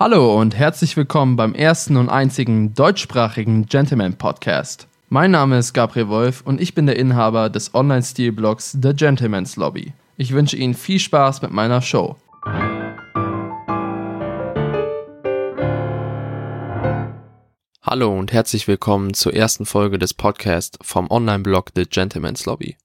Hallo und herzlich willkommen beim ersten und einzigen deutschsprachigen Gentleman Podcast. Mein Name ist Gabriel Wolf und ich bin der Inhaber des Online-Stil-Blogs The Gentleman's Lobby. Ich wünsche Ihnen viel Spaß mit meiner Show. Hallo und herzlich willkommen zur ersten Folge des Podcasts vom Online-Blog The Gentleman's Lobby.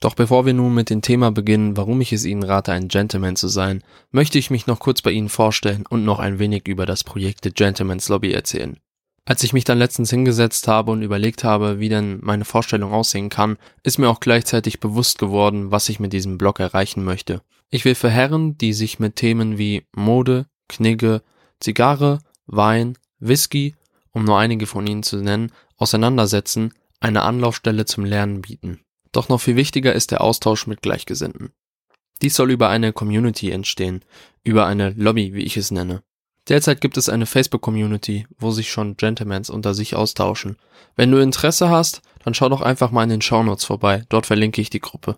Doch bevor wir nun mit dem Thema beginnen, warum ich es Ihnen rate, ein Gentleman zu sein, möchte ich mich noch kurz bei Ihnen vorstellen und noch ein wenig über das Projekt The Gentleman's Lobby erzählen. Als ich mich dann letztens hingesetzt habe und überlegt habe, wie denn meine Vorstellung aussehen kann, ist mir auch gleichzeitig bewusst geworden, was ich mit diesem Blog erreichen möchte. Ich will für Herren, die sich mit Themen wie Mode, Knigge, Zigarre, Wein, Whisky, um nur einige von ihnen zu nennen, auseinandersetzen, eine Anlaufstelle zum Lernen bieten. Doch noch viel wichtiger ist der Austausch mit Gleichgesinnten. Dies soll über eine Community entstehen, über eine Lobby, wie ich es nenne. Derzeit gibt es eine Facebook-Community, wo sich schon Gentlemans unter sich austauschen. Wenn du Interesse hast, dann schau doch einfach mal in den Shownotes vorbei, dort verlinke ich die Gruppe.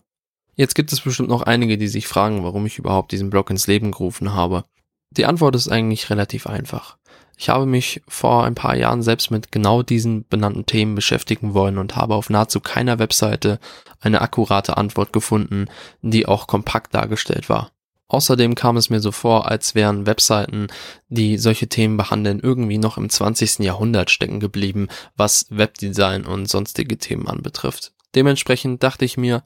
Jetzt gibt es bestimmt noch einige, die sich fragen, warum ich überhaupt diesen Blog ins Leben gerufen habe. Die Antwort ist eigentlich relativ einfach. Ich habe mich vor ein paar Jahren selbst mit genau diesen benannten Themen beschäftigen wollen und habe auf nahezu keiner Webseite eine akkurate Antwort gefunden, die auch kompakt dargestellt war. Außerdem kam es mir so vor, als wären Webseiten, die solche Themen behandeln, irgendwie noch im 20. Jahrhundert stecken geblieben, was Webdesign und sonstige Themen anbetrifft. Dementsprechend dachte ich mir,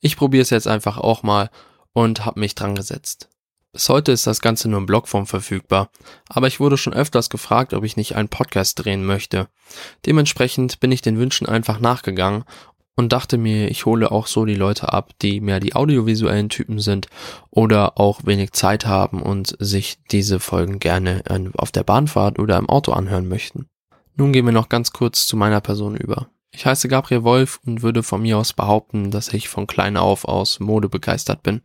ich probiere es jetzt einfach auch mal und habe mich dran gesetzt. Bis heute ist das Ganze nur in Blogform verfügbar, aber ich wurde schon öfters gefragt, ob ich nicht einen Podcast drehen möchte. Dementsprechend bin ich den Wünschen einfach nachgegangen und dachte mir, ich hole auch so die Leute ab, die mehr die audiovisuellen Typen sind oder auch wenig Zeit haben und sich diese Folgen gerne auf der Bahnfahrt oder im Auto anhören möchten. Nun gehen wir noch ganz kurz zu meiner Person über. Ich heiße Gabriel Wolf und würde von mir aus behaupten, dass ich von klein auf aus Mode begeistert bin.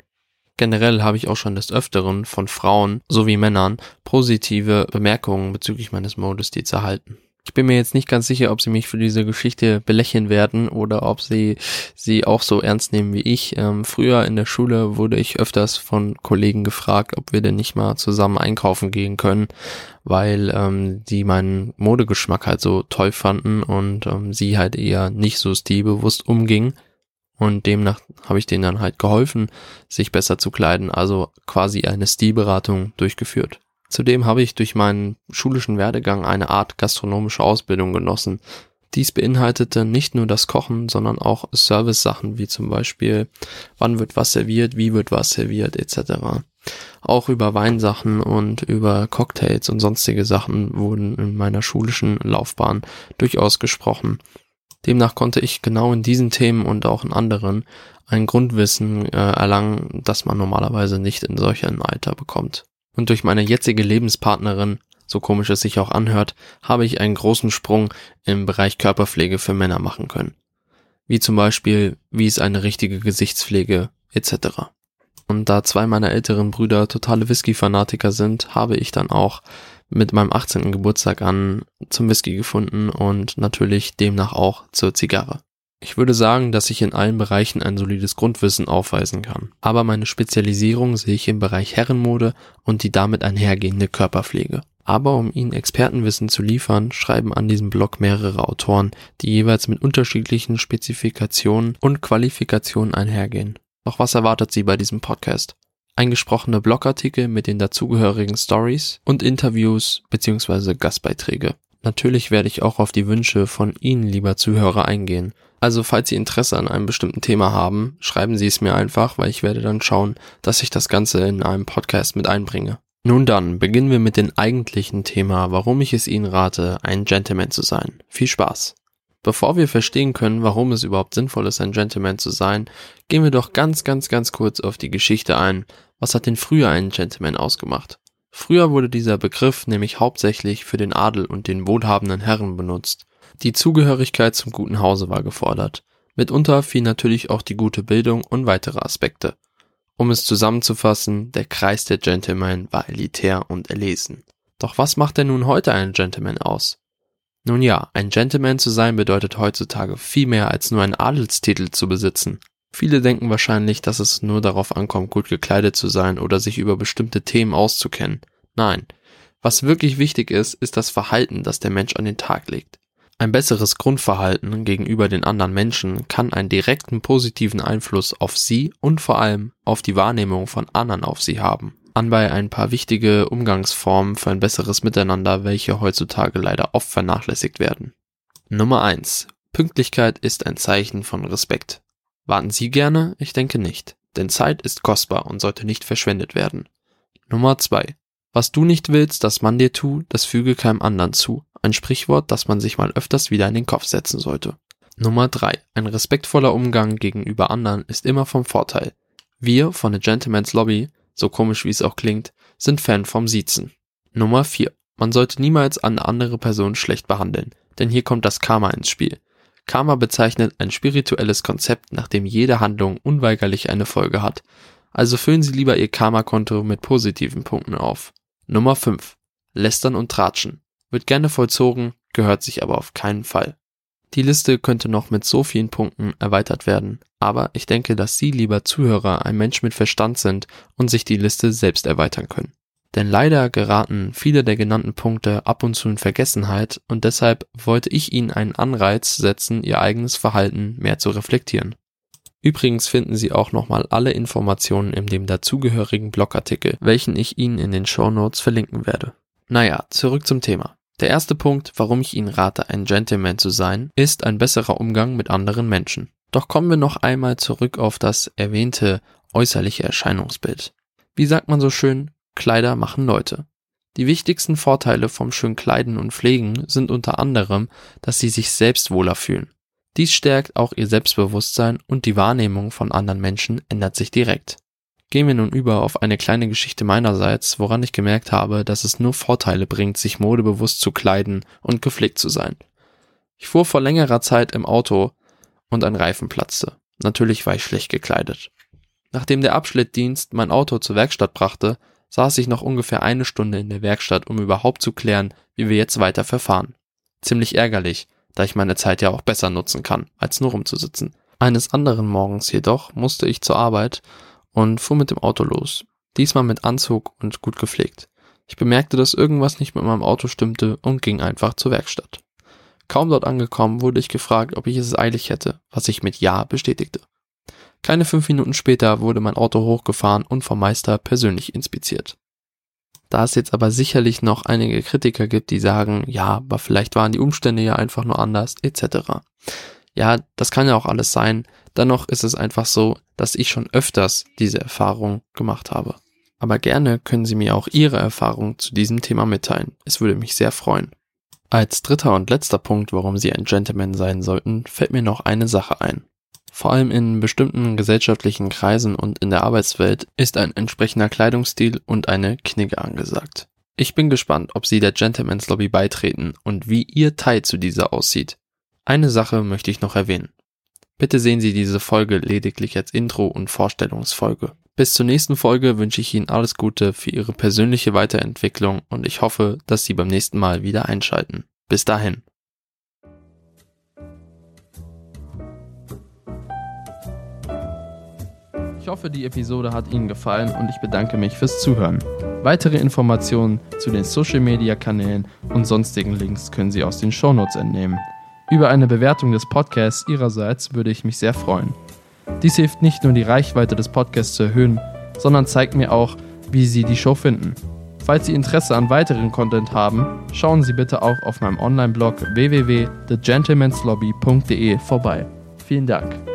Generell habe ich auch schon des Öfteren von Frauen sowie Männern positive Bemerkungen bezüglich meines Modestils erhalten. Ich bin mir jetzt nicht ganz sicher, ob sie mich für diese Geschichte belächeln werden oder ob sie sie auch so ernst nehmen wie ich. Ähm, früher in der Schule wurde ich öfters von Kollegen gefragt, ob wir denn nicht mal zusammen einkaufen gehen können, weil ähm, die meinen Modegeschmack halt so toll fanden und ähm, sie halt eher nicht so stilbewusst umgingen. Und demnach habe ich denen dann halt geholfen, sich besser zu kleiden, also quasi eine Stilberatung durchgeführt. Zudem habe ich durch meinen schulischen Werdegang eine Art gastronomische Ausbildung genossen. Dies beinhaltete nicht nur das Kochen, sondern auch Service-Sachen wie zum Beispiel, wann wird was serviert, wie wird was serviert, etc. Auch über Weinsachen und über Cocktails und sonstige Sachen wurden in meiner schulischen Laufbahn durchaus gesprochen. Demnach konnte ich genau in diesen Themen und auch in anderen ein Grundwissen äh, erlangen, das man normalerweise nicht in solchem Alter bekommt. Und durch meine jetzige Lebenspartnerin, so komisch es sich auch anhört, habe ich einen großen Sprung im Bereich Körperpflege für Männer machen können. Wie zum Beispiel, wie ist eine richtige Gesichtspflege etc. Und da zwei meiner älteren Brüder totale Whisky-Fanatiker sind, habe ich dann auch mit meinem 18. Geburtstag an zum Whisky gefunden und natürlich demnach auch zur Zigarre. Ich würde sagen, dass ich in allen Bereichen ein solides Grundwissen aufweisen kann. Aber meine Spezialisierung sehe ich im Bereich Herrenmode und die damit einhergehende Körperpflege. Aber um Ihnen Expertenwissen zu liefern, schreiben an diesem Blog mehrere Autoren, die jeweils mit unterschiedlichen Spezifikationen und Qualifikationen einhergehen. Doch was erwartet Sie bei diesem Podcast? Eingesprochene Blogartikel mit den dazugehörigen Stories und Interviews bzw. Gastbeiträge. Natürlich werde ich auch auf die Wünsche von Ihnen, lieber Zuhörer, eingehen. Also falls Sie Interesse an einem bestimmten Thema haben, schreiben Sie es mir einfach, weil ich werde dann schauen, dass ich das Ganze in einem Podcast mit einbringe. Nun dann, beginnen wir mit dem eigentlichen Thema, warum ich es Ihnen rate, ein Gentleman zu sein. Viel Spaß! Bevor wir verstehen können, warum es überhaupt sinnvoll ist, ein Gentleman zu sein, gehen wir doch ganz, ganz, ganz kurz auf die Geschichte ein. Was hat denn früher einen Gentleman ausgemacht? Früher wurde dieser Begriff nämlich hauptsächlich für den Adel und den wohlhabenden Herren benutzt. Die Zugehörigkeit zum guten Hause war gefordert. Mitunter fiel natürlich auch die gute Bildung und weitere Aspekte. Um es zusammenzufassen, der Kreis der Gentlemen war elitär und erlesen. Doch was macht denn nun heute einen Gentleman aus? Nun ja, ein Gentleman zu sein bedeutet heutzutage viel mehr als nur einen Adelstitel zu besitzen. Viele denken wahrscheinlich, dass es nur darauf ankommt, gut gekleidet zu sein oder sich über bestimmte Themen auszukennen. Nein, Was wirklich wichtig ist, ist das Verhalten, das der Mensch an den Tag legt. Ein besseres Grundverhalten gegenüber den anderen Menschen kann einen direkten positiven Einfluss auf sie und vor allem auf die Wahrnehmung von anderen auf sie haben. Anbei ein paar wichtige Umgangsformen für ein besseres Miteinander, welche heutzutage leider oft vernachlässigt werden. Nummer eins: Pünktlichkeit ist ein Zeichen von Respekt. Warten Sie gerne? Ich denke nicht. Denn Zeit ist kostbar und sollte nicht verschwendet werden. Nummer zwei: Was du nicht willst, dass man dir tut, das füge keinem anderen zu. Ein Sprichwort, das man sich mal öfters wieder in den Kopf setzen sollte. Nummer drei: Ein respektvoller Umgang gegenüber anderen ist immer vom Vorteil. Wir von der Gentleman's Lobby so komisch wie es auch klingt, sind Fan vom Siezen. Nummer 4. Man sollte niemals eine andere Person schlecht behandeln, denn hier kommt das Karma ins Spiel. Karma bezeichnet ein spirituelles Konzept, nach dem jede Handlung unweigerlich eine Folge hat. Also füllen Sie lieber Ihr Karma-Konto mit positiven Punkten auf. Nummer 5. Lästern und Tratschen. Wird gerne vollzogen, gehört sich aber auf keinen Fall. Die Liste könnte noch mit so vielen Punkten erweitert werden, aber ich denke, dass Sie, lieber Zuhörer, ein Mensch mit Verstand sind und sich die Liste selbst erweitern können. Denn leider geraten viele der genannten Punkte ab und zu in Vergessenheit und deshalb wollte ich Ihnen einen Anreiz setzen, Ihr eigenes Verhalten mehr zu reflektieren. Übrigens finden Sie auch nochmal alle Informationen in dem dazugehörigen Blogartikel, welchen ich Ihnen in den Show Notes verlinken werde. Naja, zurück zum Thema. Der erste Punkt, warum ich Ihnen rate, ein Gentleman zu sein, ist ein besserer Umgang mit anderen Menschen. Doch kommen wir noch einmal zurück auf das erwähnte äußerliche Erscheinungsbild. Wie sagt man so schön, Kleider machen Leute. Die wichtigsten Vorteile vom schön Kleiden und Pflegen sind unter anderem, dass sie sich selbst wohler fühlen. Dies stärkt auch ihr Selbstbewusstsein und die Wahrnehmung von anderen Menschen ändert sich direkt. Gehen wir nun über auf eine kleine Geschichte meinerseits, woran ich gemerkt habe, dass es nur Vorteile bringt, sich modebewusst zu kleiden und gepflegt zu sein. Ich fuhr vor längerer Zeit im Auto und ein Reifen platzte. Natürlich war ich schlecht gekleidet. Nachdem der Abschnittdienst mein Auto zur Werkstatt brachte, saß ich noch ungefähr eine Stunde in der Werkstatt, um überhaupt zu klären, wie wir jetzt weiter verfahren. Ziemlich ärgerlich, da ich meine Zeit ja auch besser nutzen kann, als nur rumzusitzen. Eines anderen Morgens jedoch musste ich zur Arbeit und fuhr mit dem Auto los. Diesmal mit Anzug und gut gepflegt. Ich bemerkte, dass irgendwas nicht mit meinem Auto stimmte und ging einfach zur Werkstatt. Kaum dort angekommen, wurde ich gefragt, ob ich es eilig hätte, was ich mit Ja bestätigte. Keine fünf Minuten später wurde mein Auto hochgefahren und vom Meister persönlich inspiziert. Da es jetzt aber sicherlich noch einige Kritiker gibt, die sagen, ja, aber vielleicht waren die Umstände ja einfach nur anders, etc. Ja, das kann ja auch alles sein. Dennoch ist es einfach so, dass ich schon öfters diese Erfahrung gemacht habe. Aber gerne können Sie mir auch Ihre Erfahrung zu diesem Thema mitteilen. Es würde mich sehr freuen. Als dritter und letzter Punkt, warum Sie ein Gentleman sein sollten, fällt mir noch eine Sache ein. Vor allem in bestimmten gesellschaftlichen Kreisen und in der Arbeitswelt ist ein entsprechender Kleidungsstil und eine Knigge angesagt. Ich bin gespannt, ob Sie der Gentleman's Lobby beitreten und wie Ihr Teil zu dieser aussieht. Eine Sache möchte ich noch erwähnen. Bitte sehen Sie diese Folge lediglich als Intro und Vorstellungsfolge. Bis zur nächsten Folge wünsche ich Ihnen alles Gute für Ihre persönliche Weiterentwicklung und ich hoffe, dass Sie beim nächsten Mal wieder einschalten. Bis dahin. Ich hoffe, die Episode hat Ihnen gefallen und ich bedanke mich fürs Zuhören. Weitere Informationen zu den Social Media Kanälen und sonstigen Links können Sie aus den Shownotes entnehmen. Über eine Bewertung des Podcasts Ihrerseits würde ich mich sehr freuen. Dies hilft nicht nur die Reichweite des Podcasts zu erhöhen, sondern zeigt mir auch, wie Sie die Show finden. Falls Sie Interesse an weiteren Content haben, schauen Sie bitte auch auf meinem Online-Blog www.thegentlemanslobby.de vorbei. Vielen Dank.